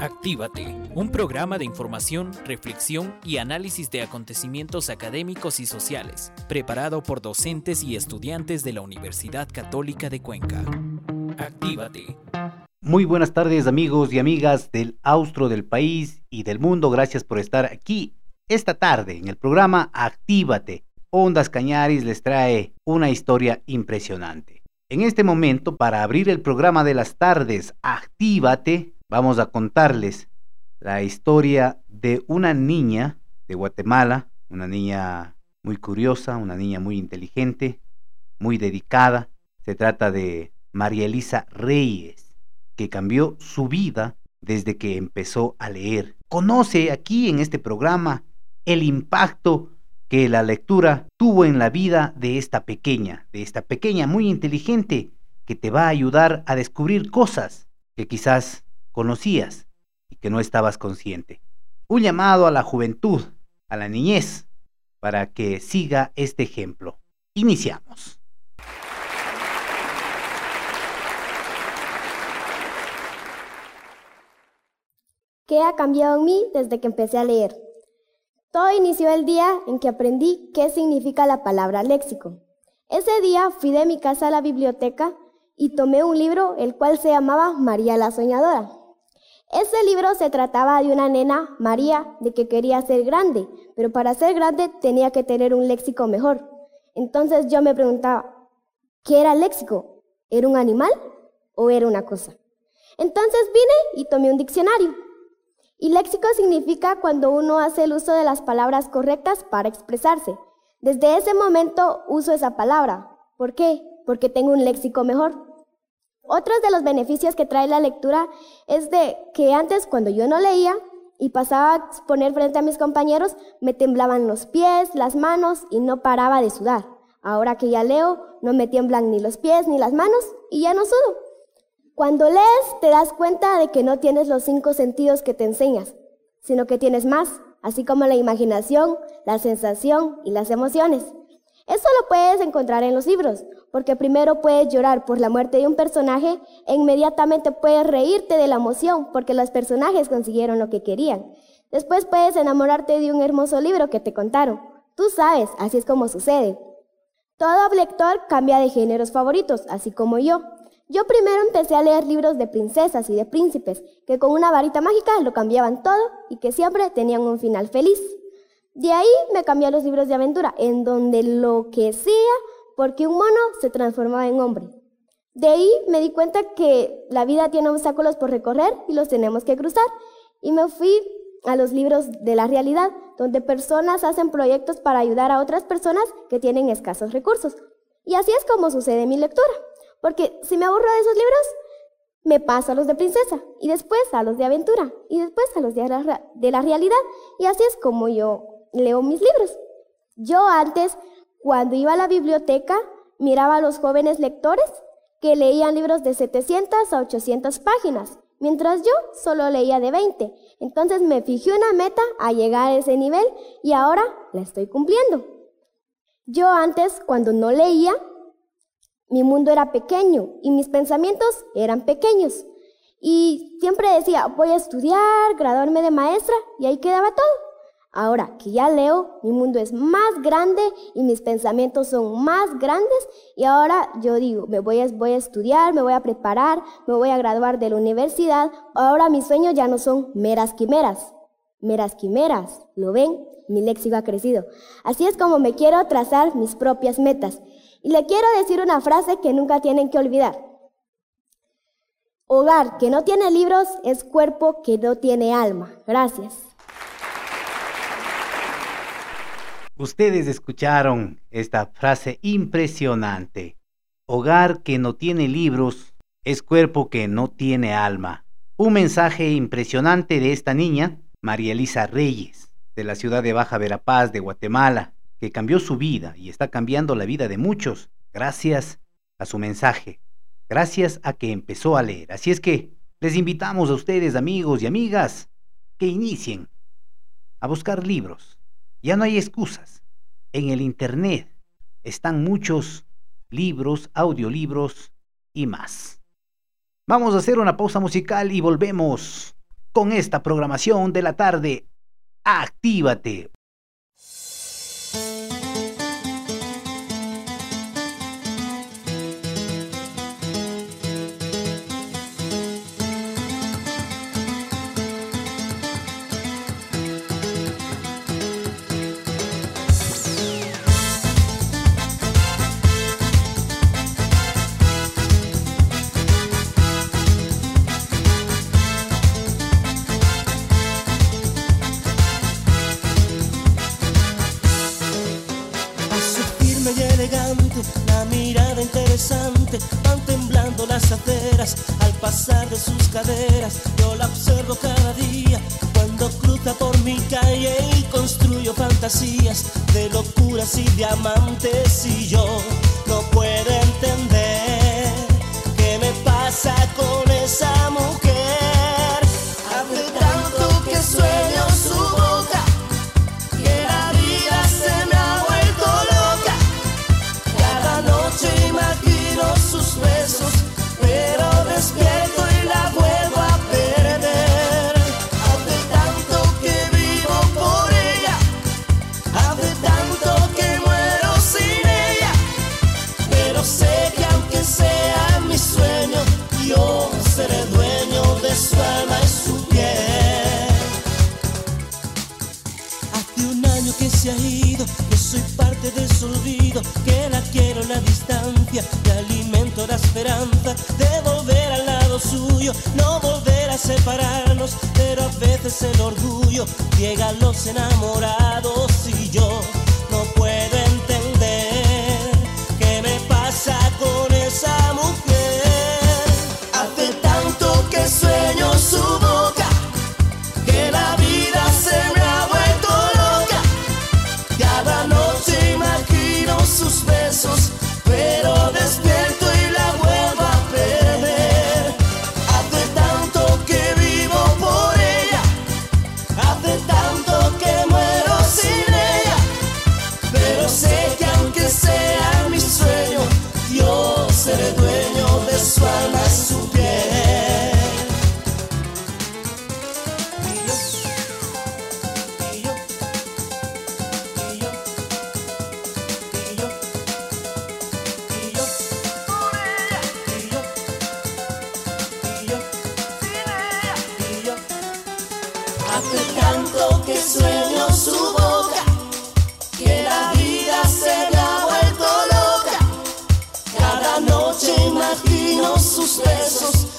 Actívate, un programa de información, reflexión y análisis de acontecimientos académicos y sociales, preparado por docentes y estudiantes de la Universidad Católica de Cuenca. Actívate. Muy buenas tardes amigos y amigas del austro del país y del mundo. Gracias por estar aquí esta tarde en el programa Actívate. Ondas Cañaris les trae una historia impresionante. En este momento, para abrir el programa de las tardes, Actívate, vamos a contarles la historia de una niña de Guatemala, una niña muy curiosa, una niña muy inteligente, muy dedicada. Se trata de María Elisa Reyes, que cambió su vida desde que empezó a leer. Conoce aquí en este programa el impacto que la lectura tuvo en la vida de esta pequeña, de esta pequeña muy inteligente, que te va a ayudar a descubrir cosas que quizás conocías y que no estabas consciente. Un llamado a la juventud, a la niñez, para que siga este ejemplo. Iniciamos. ¿Qué ha cambiado en mí desde que empecé a leer? Todo inició el día en que aprendí qué significa la palabra léxico. Ese día fui de mi casa a la biblioteca y tomé un libro el cual se llamaba María la Soñadora. Ese libro se trataba de una nena, María, de que quería ser grande, pero para ser grande tenía que tener un léxico mejor. Entonces yo me preguntaba, ¿qué era léxico? ¿Era un animal o era una cosa? Entonces vine y tomé un diccionario. Y léxico significa cuando uno hace el uso de las palabras correctas para expresarse. Desde ese momento uso esa palabra. ¿Por qué? Porque tengo un léxico mejor. Otros de los beneficios que trae la lectura es de que antes cuando yo no leía y pasaba a exponer frente a mis compañeros, me temblaban los pies, las manos y no paraba de sudar. Ahora que ya leo, no me tiemblan ni los pies ni las manos y ya no sudo. Cuando lees te das cuenta de que no tienes los cinco sentidos que te enseñas, sino que tienes más, así como la imaginación, la sensación y las emociones. Eso lo puedes encontrar en los libros, porque primero puedes llorar por la muerte de un personaje e inmediatamente puedes reírte de la emoción porque los personajes consiguieron lo que querían. Después puedes enamorarte de un hermoso libro que te contaron. Tú sabes, así es como sucede. Todo lector cambia de géneros favoritos, así como yo. Yo primero empecé a leer libros de princesas y de príncipes, que con una varita mágica lo cambiaban todo y que siempre tenían un final feliz. De ahí me cambié a los libros de aventura, en donde lo que sea, porque un mono se transformaba en hombre. De ahí me di cuenta que la vida tiene obstáculos por recorrer y los tenemos que cruzar. Y me fui a los libros de la realidad, donde personas hacen proyectos para ayudar a otras personas que tienen escasos recursos. Y así es como sucede mi lectura. Porque si me aburro de esos libros, me paso a los de princesa, y después a los de aventura, y después a los de la, de la realidad. Y así es como yo leo mis libros. Yo antes, cuando iba a la biblioteca, miraba a los jóvenes lectores que leían libros de 700 a 800 páginas, mientras yo solo leía de 20. Entonces me fijé una meta a llegar a ese nivel y ahora la estoy cumpliendo. Yo antes, cuando no leía, mi mundo era pequeño y mis pensamientos eran pequeños. Y siempre decía, voy a estudiar, graduarme de maestra y ahí quedaba todo. Ahora que ya leo, mi mundo es más grande y mis pensamientos son más grandes y ahora yo digo, me voy a, voy a estudiar, me voy a preparar, me voy a graduar de la universidad. Ahora mis sueños ya no son meras quimeras, meras quimeras, ¿lo ven? Mi léxico ha crecido. Así es como me quiero trazar mis propias metas. Y le quiero decir una frase que nunca tienen que olvidar. Hogar que no tiene libros es cuerpo que no tiene alma. Gracias. Ustedes escucharon esta frase impresionante. Hogar que no tiene libros es cuerpo que no tiene alma. Un mensaje impresionante de esta niña, María Elisa Reyes, de la ciudad de Baja Verapaz, de Guatemala, que cambió su vida y está cambiando la vida de muchos gracias a su mensaje, gracias a que empezó a leer. Así es que les invitamos a ustedes, amigos y amigas, que inicien a buscar libros ya no hay excusas. En el Internet están muchos libros, audiolibros y más. Vamos a hacer una pausa musical y volvemos con esta programación de la tarde. Actívate. amante. llega los enamorados y yo que sueño su boca, que la vida se le ha vuelto loca. Cada noche imagino sus besos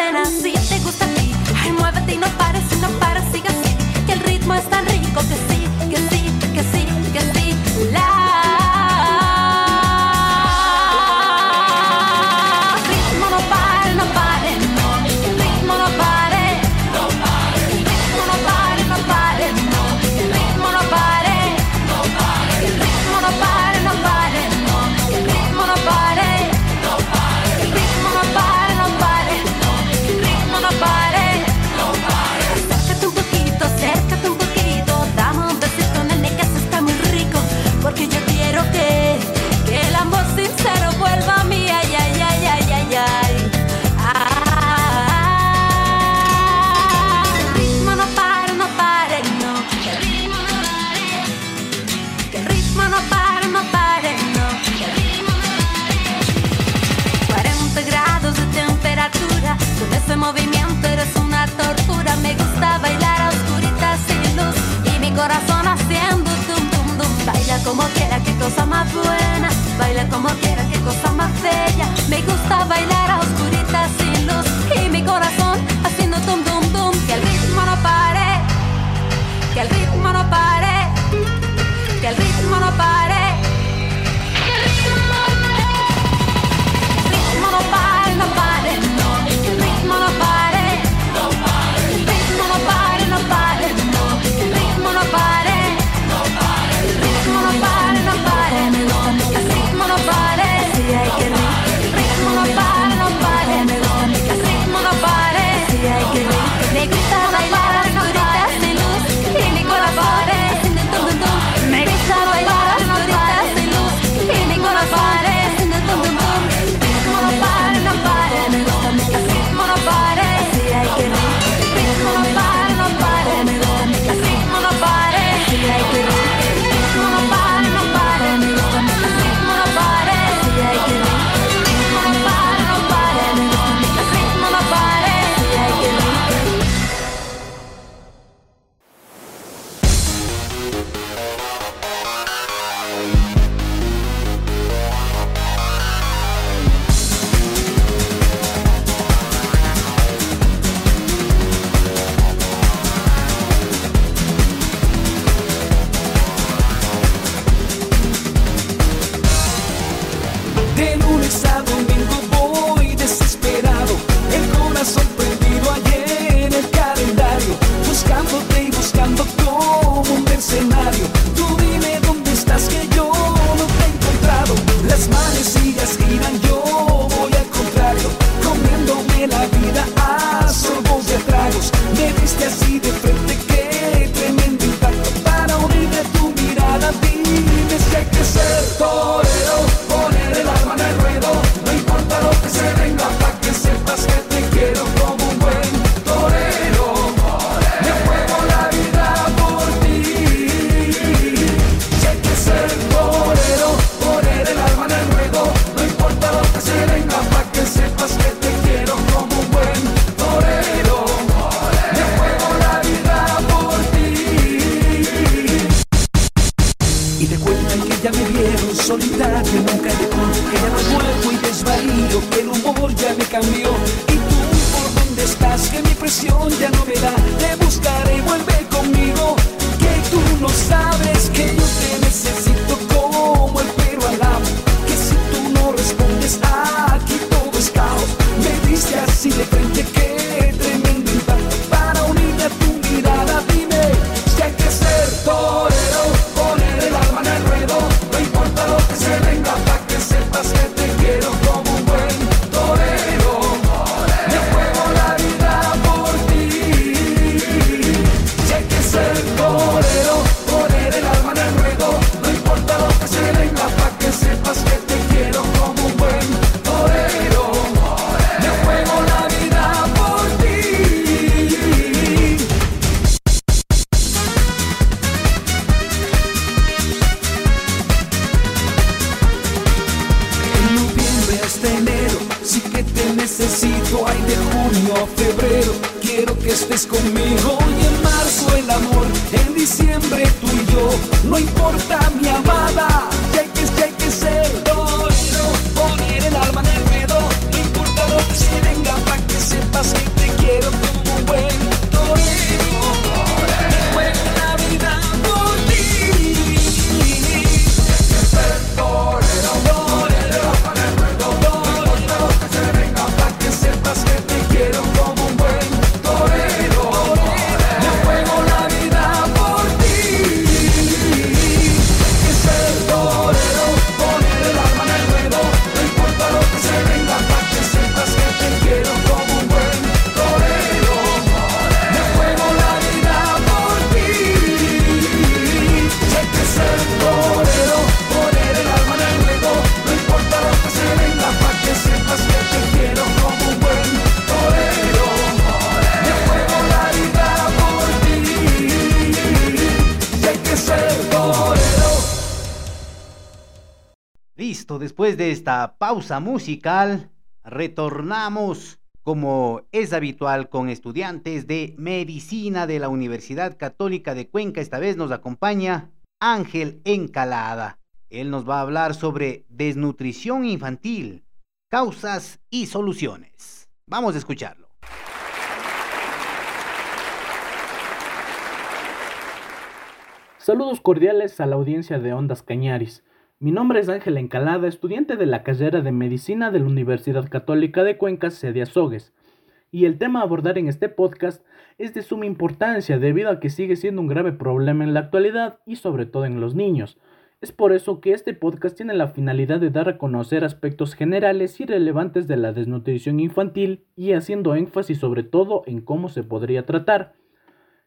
ven así, te gusta a ti, ay, muévete y no pares. Después de esta pausa musical, retornamos como es habitual con estudiantes de medicina de la Universidad Católica de Cuenca. Esta vez nos acompaña Ángel Encalada. Él nos va a hablar sobre desnutrición infantil, causas y soluciones. Vamos a escucharlo. Saludos cordiales a la audiencia de Ondas Cañaris. Mi nombre es Ángel Encalada, estudiante de la carrera de Medicina de la Universidad Católica de Cuenca, sede Azogues. Y el tema a abordar en este podcast es de suma importancia debido a que sigue siendo un grave problema en la actualidad y sobre todo en los niños. Es por eso que este podcast tiene la finalidad de dar a conocer aspectos generales y relevantes de la desnutrición infantil y haciendo énfasis sobre todo en cómo se podría tratar.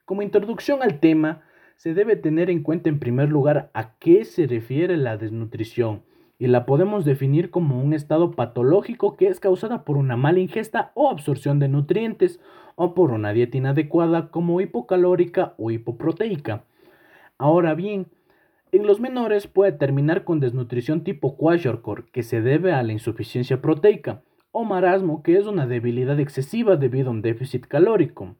Como introducción al tema, se debe tener en cuenta en primer lugar a qué se refiere la desnutrición y la podemos definir como un estado patológico que es causada por una mala ingesta o absorción de nutrientes o por una dieta inadecuada como hipocalórica o hipoproteica. Ahora bien, en los menores puede terminar con desnutrición tipo kwashiorkor que se debe a la insuficiencia proteica o marasmo que es una debilidad excesiva debido a un déficit calórico.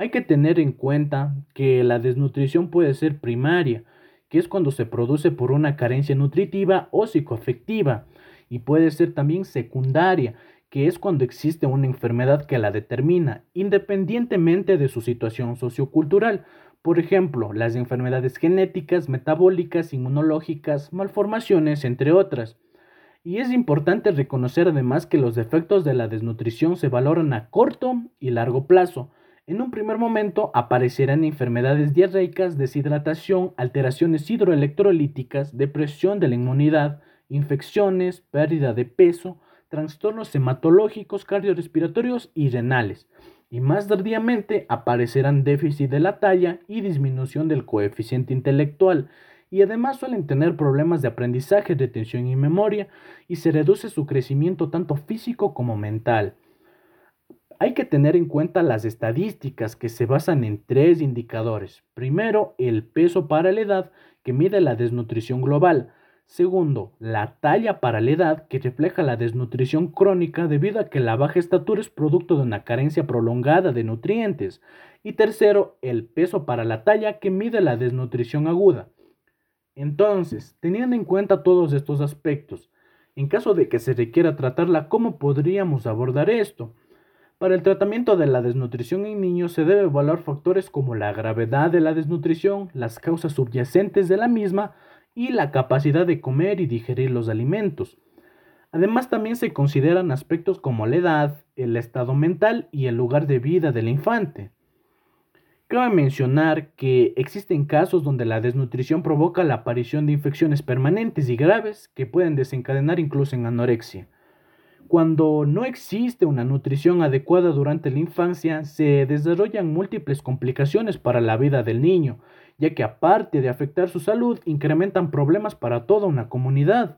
Hay que tener en cuenta que la desnutrición puede ser primaria, que es cuando se produce por una carencia nutritiva o psicoafectiva, y puede ser también secundaria, que es cuando existe una enfermedad que la determina, independientemente de su situación sociocultural. Por ejemplo, las enfermedades genéticas, metabólicas, inmunológicas, malformaciones, entre otras. Y es importante reconocer además que los efectos de la desnutrición se valoran a corto y largo plazo, en un primer momento aparecerán enfermedades diarreicas, deshidratación, alteraciones hidroelectrolíticas, depresión de la inmunidad, infecciones, pérdida de peso, trastornos hematológicos, cardiorrespiratorios y renales. Y más tardíamente aparecerán déficit de la talla y disminución del coeficiente intelectual, y además suelen tener problemas de aprendizaje, retención y memoria, y se reduce su crecimiento tanto físico como mental. Hay que tener en cuenta las estadísticas que se basan en tres indicadores. Primero, el peso para la edad, que mide la desnutrición global. Segundo, la talla para la edad, que refleja la desnutrición crónica debido a que la baja estatura es producto de una carencia prolongada de nutrientes. Y tercero, el peso para la talla, que mide la desnutrición aguda. Entonces, teniendo en cuenta todos estos aspectos, en caso de que se requiera tratarla, ¿cómo podríamos abordar esto? Para el tratamiento de la desnutrición en niños se debe evaluar factores como la gravedad de la desnutrición, las causas subyacentes de la misma y la capacidad de comer y digerir los alimentos. Además también se consideran aspectos como la edad, el estado mental y el lugar de vida del infante. Cabe mencionar que existen casos donde la desnutrición provoca la aparición de infecciones permanentes y graves que pueden desencadenar incluso en anorexia. Cuando no existe una nutrición adecuada durante la infancia, se desarrollan múltiples complicaciones para la vida del niño, ya que aparte de afectar su salud, incrementan problemas para toda una comunidad.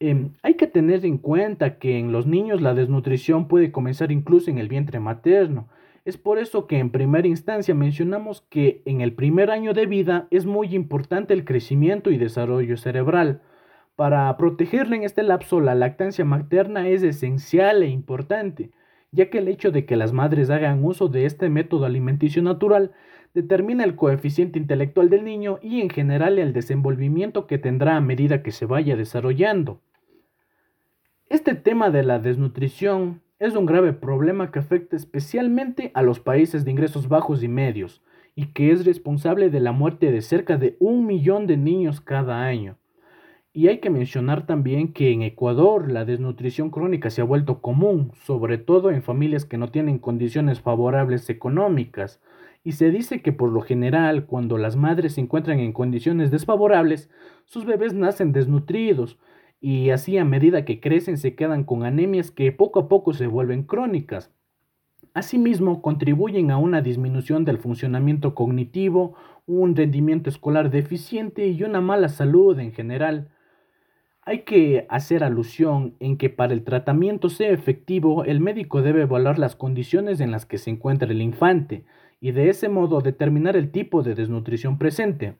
Em, hay que tener en cuenta que en los niños la desnutrición puede comenzar incluso en el vientre materno. Es por eso que en primera instancia mencionamos que en el primer año de vida es muy importante el crecimiento y desarrollo cerebral. Para protegerle en este lapso, la lactancia materna es esencial e importante, ya que el hecho de que las madres hagan uso de este método alimenticio natural determina el coeficiente intelectual del niño y en general el desenvolvimiento que tendrá a medida que se vaya desarrollando. Este tema de la desnutrición es un grave problema que afecta especialmente a los países de ingresos bajos y medios, y que es responsable de la muerte de cerca de un millón de niños cada año. Y hay que mencionar también que en Ecuador la desnutrición crónica se ha vuelto común, sobre todo en familias que no tienen condiciones favorables económicas. Y se dice que por lo general, cuando las madres se encuentran en condiciones desfavorables, sus bebés nacen desnutridos y así a medida que crecen se quedan con anemias que poco a poco se vuelven crónicas. Asimismo, contribuyen a una disminución del funcionamiento cognitivo, un rendimiento escolar deficiente y una mala salud en general. Hay que hacer alusión en que para el tratamiento sea efectivo, el médico debe evaluar las condiciones en las que se encuentra el infante y de ese modo determinar el tipo de desnutrición presente.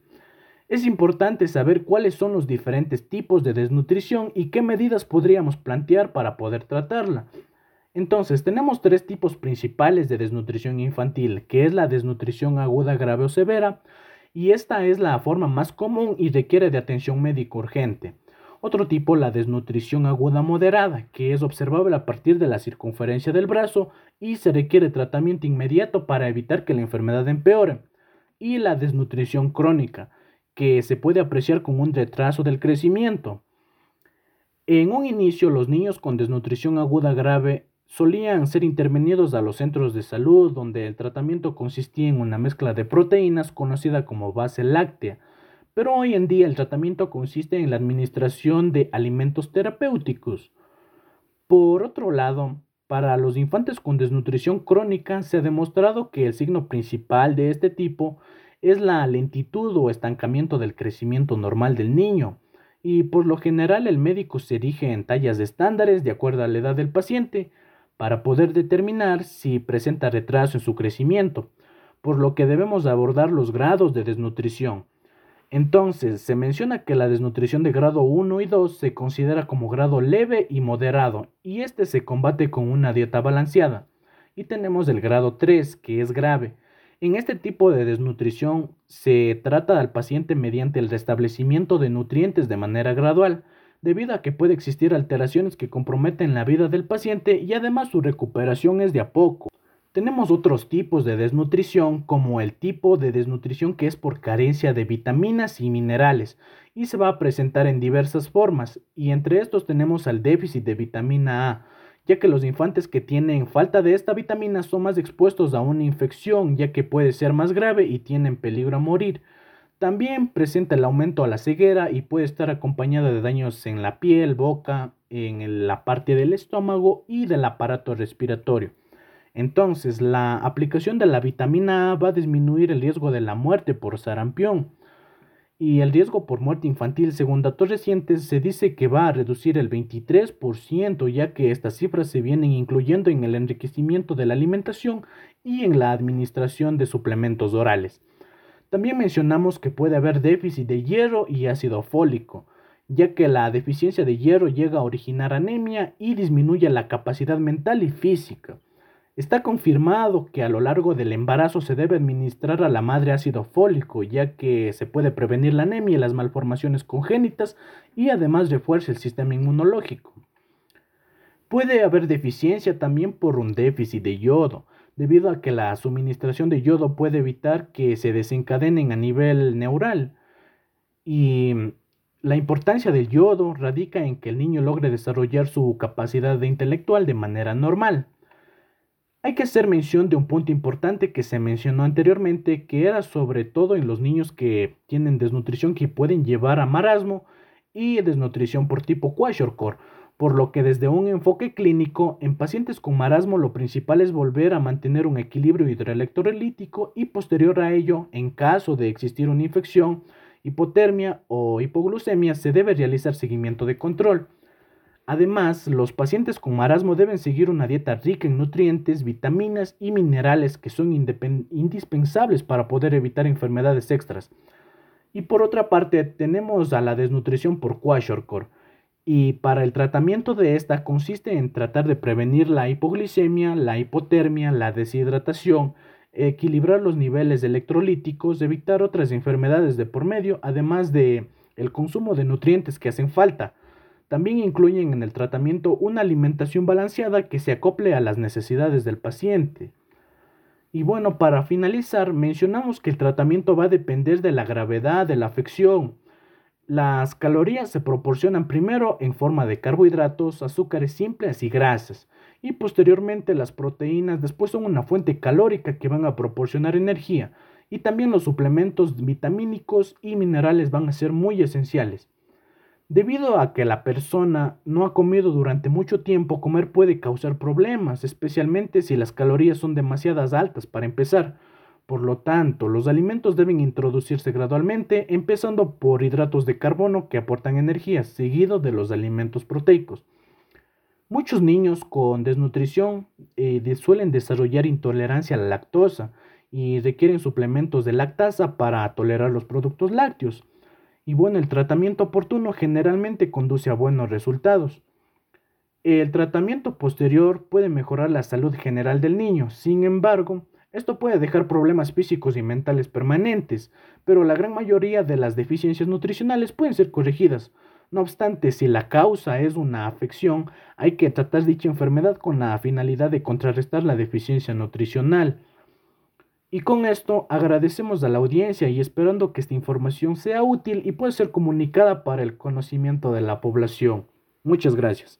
Es importante saber cuáles son los diferentes tipos de desnutrición y qué medidas podríamos plantear para poder tratarla. Entonces, tenemos tres tipos principales de desnutrición infantil, que es la desnutrición aguda, grave o severa, y esta es la forma más común y requiere de atención médica urgente. Otro tipo, la desnutrición aguda moderada, que es observable a partir de la circunferencia del brazo y se requiere tratamiento inmediato para evitar que la enfermedad empeore. Y la desnutrición crónica, que se puede apreciar con un retraso del crecimiento. En un inicio, los niños con desnutrición aguda grave solían ser intervenidos a los centros de salud, donde el tratamiento consistía en una mezcla de proteínas conocida como base láctea, pero hoy en día el tratamiento consiste en la administración de alimentos terapéuticos. Por otro lado, para los infantes con desnutrición crónica se ha demostrado que el signo principal de este tipo es la lentitud o estancamiento del crecimiento normal del niño, y por lo general el médico se erige en tallas de estándares de acuerdo a la edad del paciente para poder determinar si presenta retraso en su crecimiento, por lo que debemos abordar los grados de desnutrición. Entonces, se menciona que la desnutrición de grado 1 y 2 se considera como grado leve y moderado, y este se combate con una dieta balanceada. Y tenemos el grado 3, que es grave, en este tipo de desnutrición se trata al paciente mediante el restablecimiento de nutrientes de manera gradual, debido a que puede existir alteraciones que comprometen la vida del paciente y además su recuperación es de a poco. Tenemos otros tipos de desnutrición, como el tipo de desnutrición que es por carencia de vitaminas y minerales, y se va a presentar en diversas formas, y entre estos tenemos al déficit de vitamina A, ya que los infantes que tienen falta de esta vitamina son más expuestos a una infección, ya que puede ser más grave y tienen peligro a morir. También presenta el aumento a la ceguera y puede estar acompañado de daños en la piel, boca, en la parte del estómago y del aparato respiratorio. Entonces, la aplicación de la vitamina A va a disminuir el riesgo de la muerte por sarampión y el riesgo por muerte infantil, según datos recientes, se dice que va a reducir el 23%, ya que estas cifras se vienen incluyendo en el enriquecimiento de la alimentación y en la administración de suplementos orales. También mencionamos que puede haber déficit de hierro y ácido fólico, ya que la deficiencia de hierro llega a originar anemia y disminuye la capacidad mental y física. Está confirmado que a lo largo del embarazo se debe administrar a la madre ácido fólico, ya que se puede prevenir la anemia y las malformaciones congénitas y además refuerza el sistema inmunológico. Puede haber deficiencia también por un déficit de yodo, debido a que la suministración de yodo puede evitar que se desencadenen a nivel neural. Y la importancia del yodo radica en que el niño logre desarrollar su capacidad intelectual de manera normal. Hay que hacer mención de un punto importante que se mencionó anteriormente, que era sobre todo en los niños que tienen desnutrición que pueden llevar a marasmo y desnutrición por tipo kwashiorkor, por lo que desde un enfoque clínico, en pacientes con marasmo lo principal es volver a mantener un equilibrio hidroelectrolítico y posterior a ello, en caso de existir una infección, hipotermia o hipoglucemia, se debe realizar seguimiento de control. Además, los pacientes con marasmo deben seguir una dieta rica en nutrientes, vitaminas y minerales que son indispensables para poder evitar enfermedades extras. Y por otra parte, tenemos a la desnutrición por kwashiorkor. Y para el tratamiento de esta consiste en tratar de prevenir la hipoglicemia, la hipotermia, la deshidratación, equilibrar los niveles electrolíticos, evitar otras enfermedades de por medio, además de el consumo de nutrientes que hacen falta también incluyen en el tratamiento una alimentación balanceada que se acople a las necesidades del paciente. Y bueno, para finalizar, mencionamos que el tratamiento va a depender de la gravedad de la afección. Las calorías se proporcionan primero en forma de carbohidratos, azúcares simples y grasas, y posteriormente las proteínas después son una fuente calórica que van a proporcionar energía, y también los suplementos vitamínicos y minerales van a ser muy esenciales. Debido a que la persona no ha comido durante mucho tiempo, comer puede causar problemas, especialmente si las calorías son demasiadas altas para empezar. Por lo tanto, los alimentos deben introducirse gradualmente, empezando por hidratos de carbono que aportan energía, seguido de los alimentos proteicos. Muchos niños con desnutrición eh, suelen desarrollar intolerancia a la lactosa y requieren suplementos de lactasa para tolerar los productos lácteos. Y bueno, el tratamiento oportuno generalmente conduce a buenos resultados. El tratamiento posterior puede mejorar la salud general del niño, sin embargo, esto puede dejar problemas físicos y mentales permanentes, pero la gran mayoría de las deficiencias nutricionales pueden ser corregidas. No obstante, si la causa es una afección, hay que tratar dicha enfermedad con la finalidad de contrarrestar la deficiencia nutricional. Y con esto agradecemos a la audiencia y esperando que esta información sea útil y pueda ser comunicada para el conocimiento de la población. Muchas gracias.